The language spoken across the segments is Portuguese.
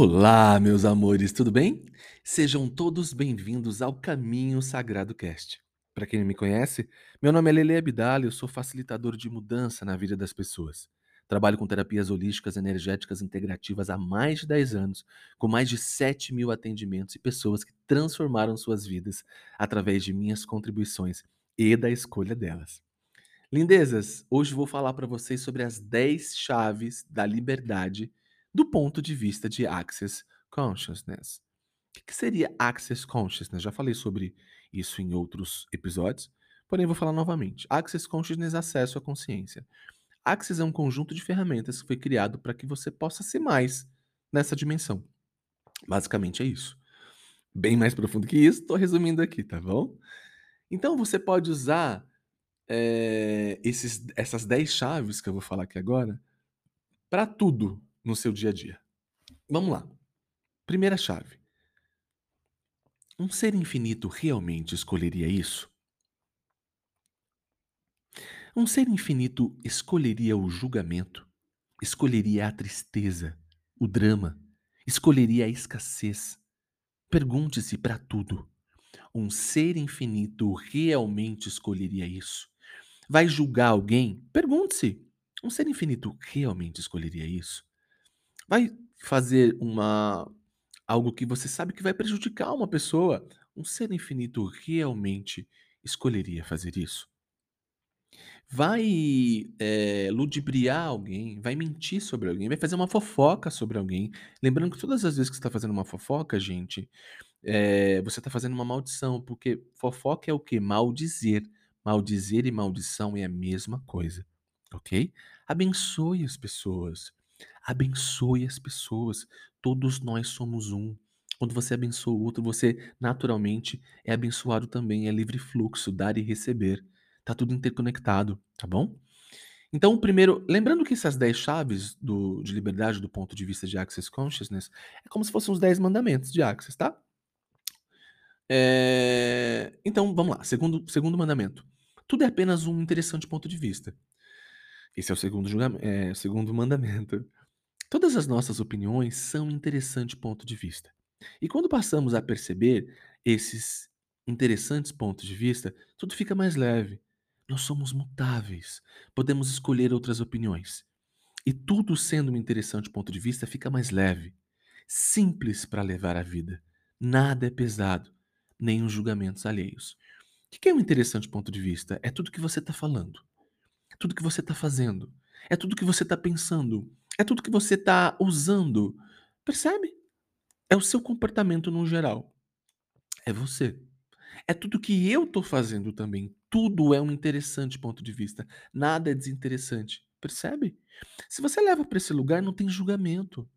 Olá, meus amores, tudo bem? Sejam todos bem-vindos ao Caminho Sagrado Cast. Para quem não me conhece, meu nome é Lele Abdala e eu sou facilitador de mudança na vida das pessoas. Trabalho com terapias holísticas energéticas integrativas há mais de 10 anos, com mais de 7 mil atendimentos e pessoas que transformaram suas vidas através de minhas contribuições e da escolha delas. Lindezas, hoje vou falar para vocês sobre as 10 chaves da liberdade do ponto de vista de Access Consciousness. O que seria Access Consciousness? Já falei sobre isso em outros episódios, porém vou falar novamente. Access Consciousness acesso à consciência. Access é um conjunto de ferramentas que foi criado para que você possa ser mais nessa dimensão. Basicamente é isso. Bem mais profundo que isso, estou resumindo aqui, tá bom? Então você pode usar é, esses, essas 10 chaves que eu vou falar aqui agora para tudo no seu dia a dia. Vamos lá. Primeira chave. Um ser infinito realmente escolheria isso? Um ser infinito escolheria o julgamento, escolheria a tristeza, o drama, escolheria a escassez. Pergunte-se para tudo. Um ser infinito realmente escolheria isso? Vai julgar alguém? Pergunte-se: um ser infinito realmente escolheria isso? Vai fazer uma algo que você sabe que vai prejudicar uma pessoa? Um ser infinito realmente escolheria fazer isso? Vai é, ludibriar alguém, vai mentir sobre alguém, vai fazer uma fofoca sobre alguém. Lembrando que todas as vezes que você está fazendo uma fofoca, gente, é, você está fazendo uma maldição, porque fofoca é o que? Maldizer. Maldizer e maldição é a mesma coisa, ok? Abençoe as pessoas. Abençoe as pessoas. Todos nós somos um. Quando você abençoa o outro, você naturalmente é abençoado também. É livre fluxo, dar e receber. Tá tudo interconectado, tá bom? Então, primeiro, lembrando que essas 10 chaves do, de liberdade do ponto de vista de Access Consciousness é como se fossem os 10 mandamentos de Access, tá? É... Então, vamos lá. Segundo, segundo mandamento. Tudo é apenas um interessante ponto de vista. Esse é o segundo, é, segundo mandamento. Todas as nossas opiniões são um interessante ponto de vista. E quando passamos a perceber esses interessantes pontos de vista, tudo fica mais leve. Nós somos mutáveis. Podemos escolher outras opiniões. E tudo sendo um interessante ponto de vista fica mais leve. Simples para levar a vida. Nada é pesado, nem os julgamentos alheios. O que é um interessante ponto de vista? É tudo que você está falando, tudo que você está fazendo, é tudo que você está pensando, é tudo que você está usando. Percebe? É o seu comportamento no geral. É você. É tudo que eu estou fazendo também. Tudo é um interessante ponto de vista. Nada é desinteressante. Percebe? Se você leva para esse lugar, não tem julgamento.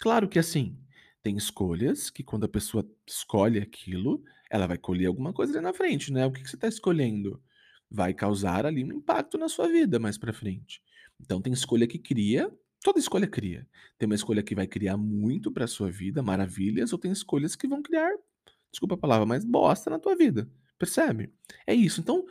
Claro que assim, tem escolhas que quando a pessoa escolhe aquilo, ela vai colher alguma coisa ali na frente, né? O que, que você está escolhendo? Vai causar ali um impacto na sua vida mais para frente. Então tem escolha que cria, toda escolha cria. Tem uma escolha que vai criar muito para sua vida, maravilhas, ou tem escolhas que vão criar, desculpa a palavra, mas bosta na tua vida. Percebe? É isso. Então,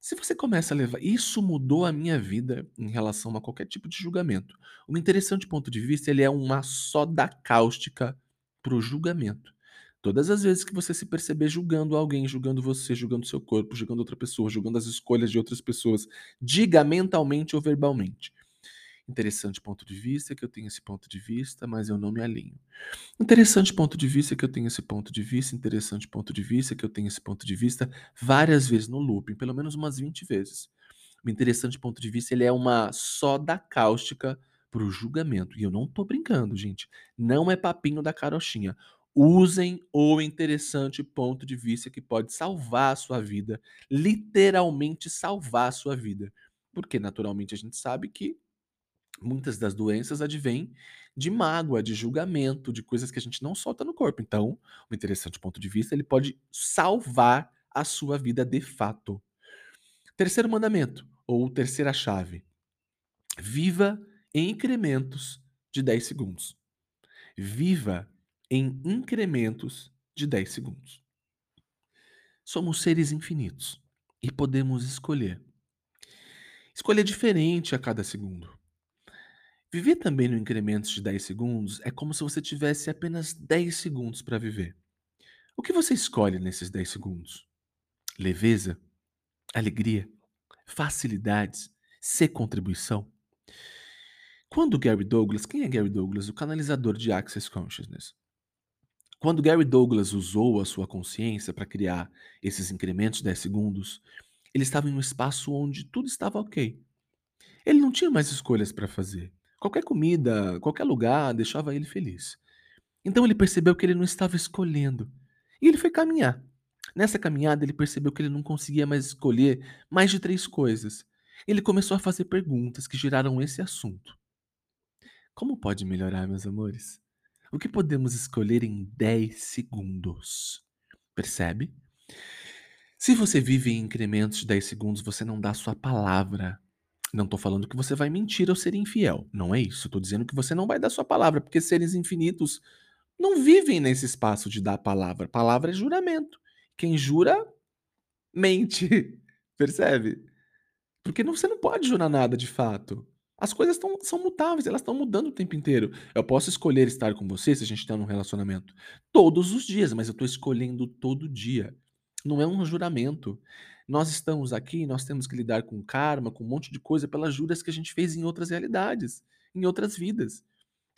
se você começa a levar. Isso mudou a minha vida em relação a qualquer tipo de julgamento. Um interessante ponto de vista, ele é uma soda cáustica para o julgamento. Todas as vezes que você se perceber julgando alguém, julgando você, julgando seu corpo, julgando outra pessoa, julgando as escolhas de outras pessoas, diga mentalmente ou verbalmente. Interessante ponto de vista que eu tenho esse ponto de vista, mas eu não me alinho. Interessante ponto de vista que eu tenho esse ponto de vista, interessante ponto de vista que eu tenho esse ponto de vista, várias vezes no looping, pelo menos umas 20 vezes. O interessante ponto de vista ele é uma soda cáustica para o julgamento. E eu não tô brincando, gente. Não é papinho da carochinha. Usem o interessante ponto de vista que pode salvar a sua vida, literalmente salvar a sua vida. Porque naturalmente a gente sabe que muitas das doenças advêm de mágoa, de julgamento, de coisas que a gente não solta no corpo. Então, o interessante ponto de vista, ele pode salvar a sua vida de fato. Terceiro mandamento, ou terceira chave. Viva em incrementos de 10 segundos. Viva em incrementos de 10 segundos. Somos seres infinitos e podemos escolher. Escolher diferente a cada segundo. Viver também no incrementos de 10 segundos é como se você tivesse apenas 10 segundos para viver. O que você escolhe nesses 10 segundos? Leveza? Alegria? Facilidades? Ser contribuição? Quando Gary Douglas, quem é Gary Douglas? O canalizador de Access Consciousness. Quando Gary Douglas usou a sua consciência para criar esses incrementos de 10 segundos, ele estava em um espaço onde tudo estava ok. Ele não tinha mais escolhas para fazer. Qualquer comida, qualquer lugar deixava ele feliz. Então ele percebeu que ele não estava escolhendo. E ele foi caminhar. Nessa caminhada, ele percebeu que ele não conseguia mais escolher mais de três coisas. Ele começou a fazer perguntas que geraram esse assunto. Como pode melhorar, meus amores? O que podemos escolher em 10 segundos? Percebe? Se você vive em incrementos de 10 segundos, você não dá sua palavra. Não estou falando que você vai mentir ou ser infiel. Não é isso. Estou dizendo que você não vai dar sua palavra, porque seres infinitos não vivem nesse espaço de dar palavra. Palavra é juramento. Quem jura, mente. Percebe? Porque não, você não pode jurar nada de fato. As coisas tão, são mutáveis, elas estão mudando o tempo inteiro. Eu posso escolher estar com você se a gente está num relacionamento todos os dias, mas eu estou escolhendo todo dia. Não é um juramento. Nós estamos aqui, nós temos que lidar com karma, com um monte de coisa pelas juras que a gente fez em outras realidades, em outras vidas.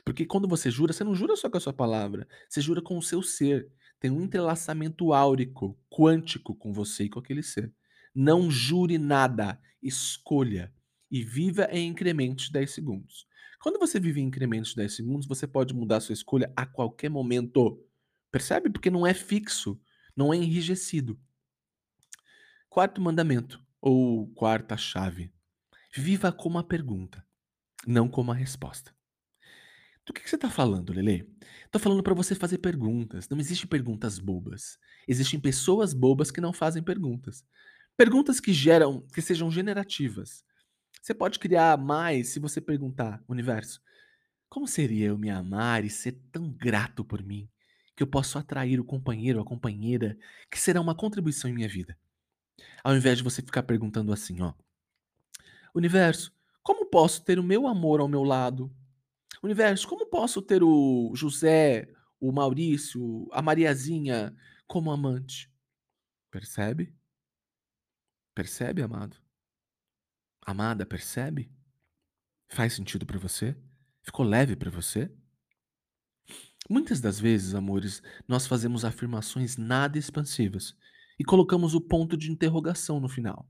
Porque quando você jura, você não jura só com a sua palavra, você jura com o seu ser. Tem um entrelaçamento áurico, quântico com você e com aquele ser. Não jure nada, escolha e viva em incrementos de 10 segundos. Quando você vive em incrementos de 10 segundos, você pode mudar sua escolha a qualquer momento. Percebe? Porque não é fixo, não é enrijecido. Quarto mandamento, ou quarta chave. Viva como a pergunta, não como a resposta. Do que, que você está falando, Lele? Estou falando para você fazer perguntas. Não existem perguntas bobas. Existem pessoas bobas que não fazem perguntas. Perguntas que geram, que sejam generativas. Você pode criar mais se você perguntar, universo, como seria eu me amar e ser tão grato por mim que eu posso atrair o companheiro ou a companheira que será uma contribuição em minha vida? Ao invés de você ficar perguntando assim, ó, universo, como posso ter o meu amor ao meu lado? Universo, como posso ter o José, o Maurício, a Mariazinha como amante? Percebe? Percebe, amado? Amada, percebe? Faz sentido para você? Ficou leve para você? Muitas das vezes, amores, nós fazemos afirmações nada expansivas e colocamos o ponto de interrogação no final.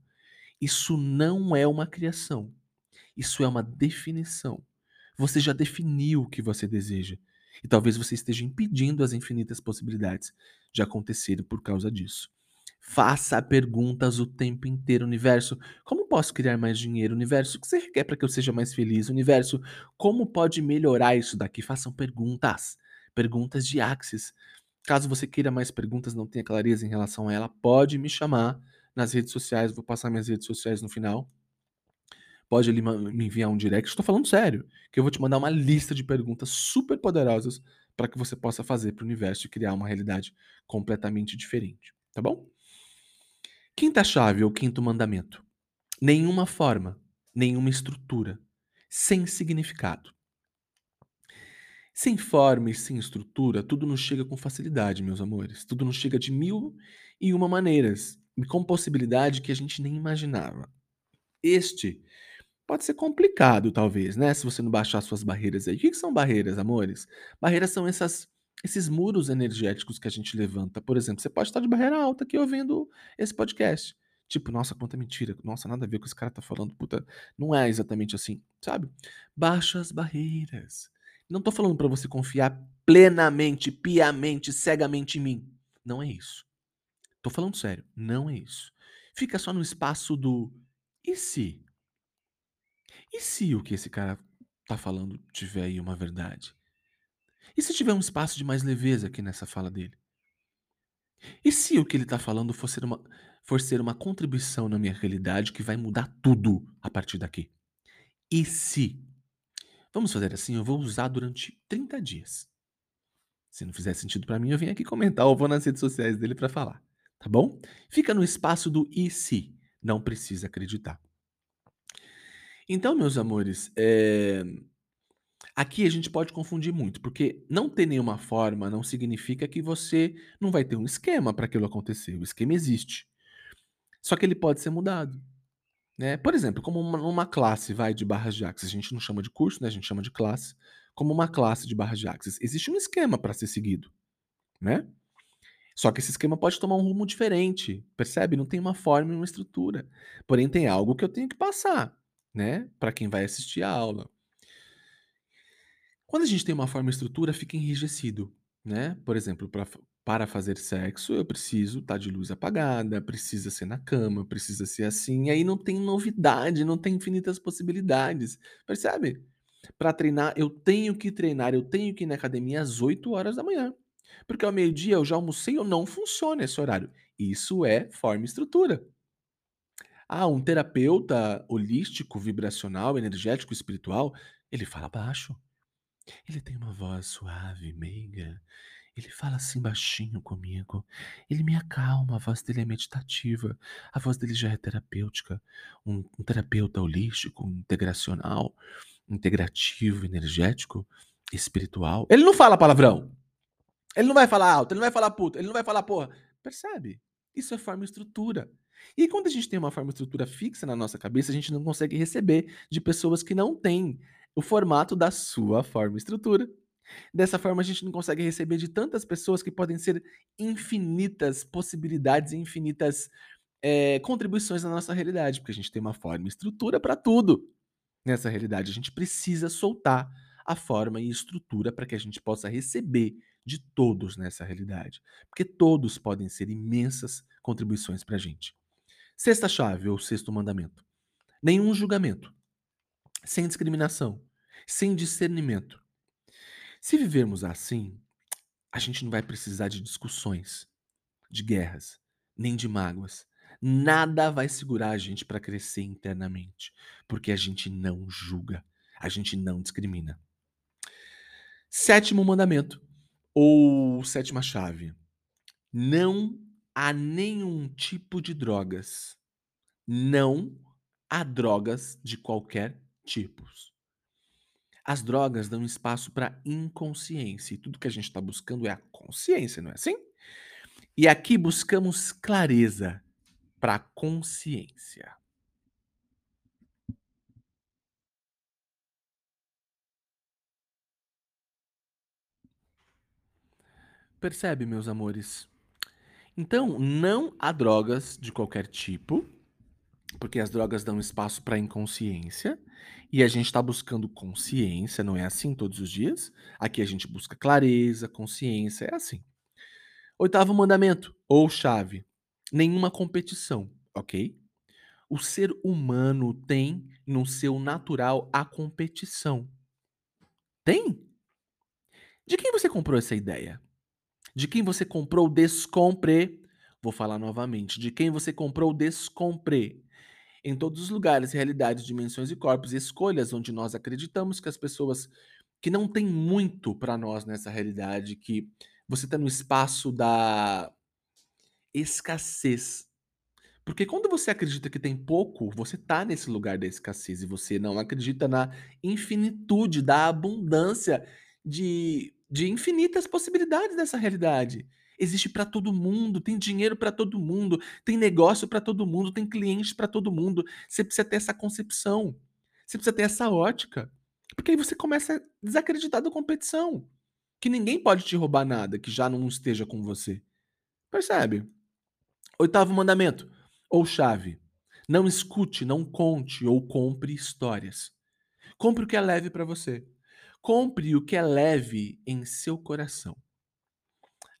Isso não é uma criação. Isso é uma definição. Você já definiu o que você deseja. E talvez você esteja impedindo as infinitas possibilidades de acontecerem por causa disso. Faça perguntas o tempo inteiro, universo. Como posso criar mais dinheiro, universo? O que você quer para que eu seja mais feliz, universo? Como pode melhorar isso daqui? Façam perguntas. Perguntas de Axis. Caso você queira mais perguntas, não tenha clareza em relação a ela, pode me chamar nas redes sociais. Vou passar minhas redes sociais no final. Pode ali me enviar um direct. Estou falando sério, que eu vou te mandar uma lista de perguntas super poderosas para que você possa fazer para o universo e criar uma realidade completamente diferente, tá bom? Quinta chave ou quinto mandamento: nenhuma forma, nenhuma estrutura, sem significado. Sem forma e sem estrutura, tudo nos chega com facilidade, meus amores. Tudo nos chega de mil e uma maneiras, e com possibilidade que a gente nem imaginava. Este pode ser complicado, talvez, né? Se você não baixar suas barreiras aí. O que, que são barreiras, amores? Barreiras são essas esses muros energéticos que a gente levanta. Por exemplo, você pode estar de barreira alta aqui ouvindo esse podcast. Tipo, nossa, quanta mentira. Nossa, nada a ver com o que esse cara tá falando. Puta, não é exatamente assim, sabe? Baixa as barreiras. Não tô falando para você confiar plenamente, piamente, cegamente em mim. Não é isso. Tô falando sério. Não é isso. Fica só no espaço do e se? E se o que esse cara tá falando tiver aí uma verdade? E se tiver um espaço de mais leveza aqui nessa fala dele? E se o que ele está falando for ser, uma, for ser uma contribuição na minha realidade que vai mudar tudo a partir daqui? E se? Vamos fazer assim, eu vou usar durante 30 dias. Se não fizer sentido para mim, eu venho aqui comentar ou vou nas redes sociais dele para falar, tá bom? Fica no espaço do e se, não precisa acreditar. Então, meus amores, é... Aqui a gente pode confundir muito, porque não ter nenhuma forma não significa que você não vai ter um esquema para aquilo acontecer. O esquema existe. Só que ele pode ser mudado. Né? Por exemplo, como uma, uma classe vai de barras de axis, a gente não chama de curso, né? a gente chama de classe, como uma classe de barras de axis. Existe um esquema para ser seguido. Né? Só que esse esquema pode tomar um rumo diferente, percebe? Não tem uma forma e uma estrutura. Porém, tem algo que eu tenho que passar, né? Para quem vai assistir a aula. Quando a gente tem uma forma e estrutura, fica enrijecido, né? Por exemplo, pra, para fazer sexo, eu preciso estar tá de luz apagada, precisa ser na cama, precisa ser assim. E aí não tem novidade, não tem infinitas possibilidades, percebe? Para treinar, eu tenho que treinar, eu tenho que ir na academia às 8 horas da manhã. Porque ao meio-dia eu já almocei ou não funciona esse horário. Isso é forma e estrutura. Ah, um terapeuta holístico, vibracional, energético, espiritual, ele fala baixo. Ele tem uma voz suave, meiga. Ele fala assim baixinho comigo. Ele me acalma, a voz dele é meditativa. A voz dele já é terapêutica. Um, um terapeuta holístico, integracional, integrativo, energético, espiritual. Ele não fala palavrão. Ele não vai falar alto, ele não vai falar puta, ele não vai falar porra. Percebe? Isso é forma e estrutura. E quando a gente tem uma forma e estrutura fixa na nossa cabeça, a gente não consegue receber de pessoas que não têm o formato da sua forma e estrutura. Dessa forma, a gente não consegue receber de tantas pessoas que podem ser infinitas possibilidades, infinitas é, contribuições na nossa realidade, porque a gente tem uma forma e estrutura para tudo. Nessa realidade, a gente precisa soltar a forma e estrutura para que a gente possa receber de todos nessa realidade, porque todos podem ser imensas contribuições para a gente. Sexta chave ou sexto mandamento: nenhum julgamento, sem discriminação, sem discernimento. Se vivermos assim, a gente não vai precisar de discussões, de guerras, nem de mágoas. Nada vai segurar a gente para crescer internamente, porque a gente não julga, a gente não discrimina. Sétimo mandamento: ou sétima chave: não há nenhum tipo de drogas. Não há drogas de qualquer tipo. As drogas dão espaço para inconsciência. E tudo que a gente está buscando é a consciência, não é assim? E aqui buscamos clareza para a consciência. Percebe, meus amores? Então, não há drogas de qualquer tipo, porque as drogas dão espaço para inconsciência, e a gente está buscando consciência, não é assim todos os dias? Aqui a gente busca clareza, consciência, é assim. Oitavo mandamento, ou chave: nenhuma competição, ok? O ser humano tem no seu natural a competição. Tem? De quem você comprou essa ideia? De quem você comprou descompre? Vou falar novamente. De quem você comprou descompre? Em todos os lugares, realidades, dimensões e corpos, escolhas onde nós acreditamos que as pessoas que não têm muito para nós nessa realidade, que você está no espaço da escassez. Porque quando você acredita que tem pouco, você está nesse lugar da escassez e você não acredita na infinitude, da abundância de de infinitas possibilidades dessa realidade. Existe para todo mundo, tem dinheiro para todo mundo, tem negócio para todo mundo, tem clientes para todo mundo. Você precisa ter essa concepção. Você precisa ter essa ótica. Porque aí você começa a desacreditar da competição. Que ninguém pode te roubar nada que já não esteja com você. Percebe? Oitavo mandamento, ou chave. Não escute, não conte ou compre histórias. Compre o que é leve para você. Compre o que é leve em seu coração.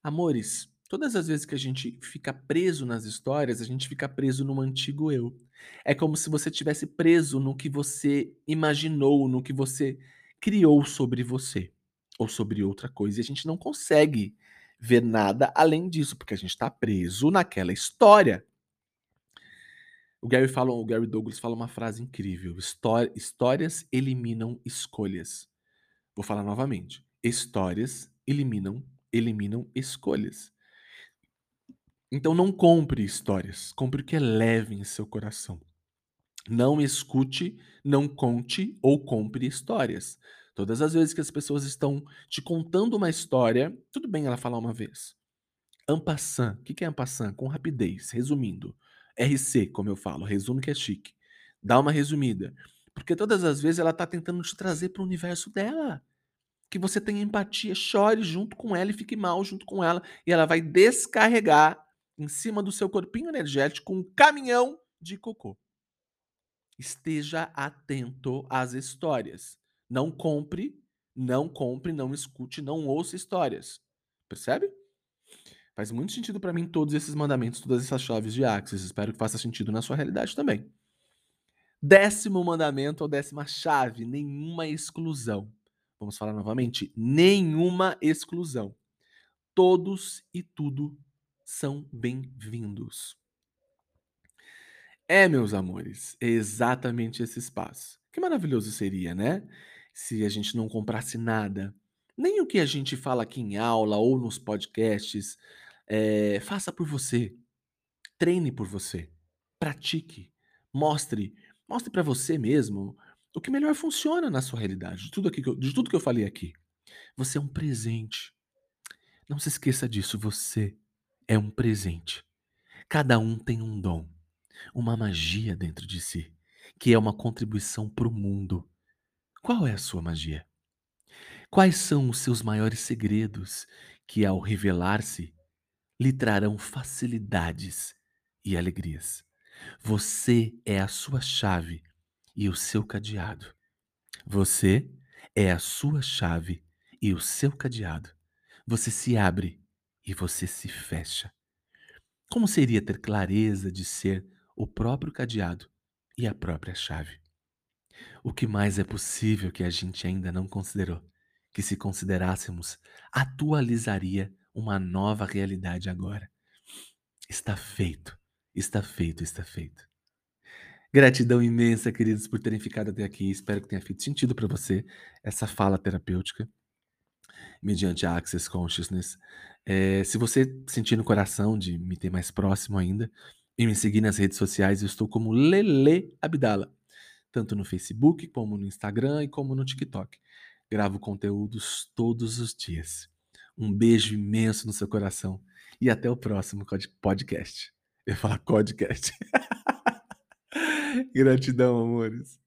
Amores, todas as vezes que a gente fica preso nas histórias, a gente fica preso no antigo eu. É como se você tivesse preso no que você imaginou, no que você criou sobre você ou sobre outra coisa. E a gente não consegue ver nada além disso, porque a gente está preso naquela história. O Gary, fala, o Gary Douglas fala uma frase incrível: Histórias eliminam escolhas. Vou falar novamente. Histórias eliminam, eliminam escolhas. Então não compre histórias, compre o que é leve em seu coração. Não escute, não conte ou compre histórias. Todas as vezes que as pessoas estão te contando uma história, tudo bem ela falar uma vez. En passant, o que que é en passant? Com rapidez, resumindo. RC, como eu falo, resume que é chique. Dá uma resumida. Porque todas as vezes ela tá tentando te trazer para o universo dela. Que você tenha empatia, chore junto com ela e fique mal junto com ela. E ela vai descarregar em cima do seu corpinho energético um caminhão de cocô. Esteja atento às histórias. Não compre, não compre, não escute, não ouça histórias. Percebe? Faz muito sentido para mim todos esses mandamentos, todas essas chaves de Axis. Espero que faça sentido na sua realidade também. Décimo mandamento ou décima chave: nenhuma exclusão. Vamos falar novamente: nenhuma exclusão. Todos e tudo são bem-vindos. É, meus amores, exatamente esse espaço. Que maravilhoso seria, né? Se a gente não comprasse nada. Nem o que a gente fala aqui em aula ou nos podcasts. É, faça por você. Treine por você. Pratique. Mostre. Mostre para você mesmo o que melhor funciona na sua realidade. De tudo, aqui eu, de tudo que eu falei aqui. Você é um presente. Não se esqueça disso. Você é um presente. Cada um tem um dom, uma magia dentro de si, que é uma contribuição para o mundo. Qual é a sua magia? Quais são os seus maiores segredos que, ao revelar-se, lhe trarão facilidades e alegrias? Você é a sua chave e o seu cadeado. Você é a sua chave e o seu cadeado. Você se abre e você se fecha. Como seria ter clareza de ser o próprio cadeado e a própria chave? O que mais é possível que a gente ainda não considerou? Que se considerássemos, atualizaria uma nova realidade agora. Está feito, está feito, está feito. Gratidão imensa, queridos, por terem ficado até aqui. Espero que tenha feito sentido para você essa fala terapêutica mediante a Access Consciousness. É, se você sentir no coração de me ter mais próximo ainda e me seguir nas redes sociais, eu estou como Lele Abdala, tanto no Facebook como no Instagram e como no TikTok. Gravo conteúdos todos os dias. Um beijo imenso no seu coração e até o próximo podcast. Eu ia falar podcast. Gratidão, amores.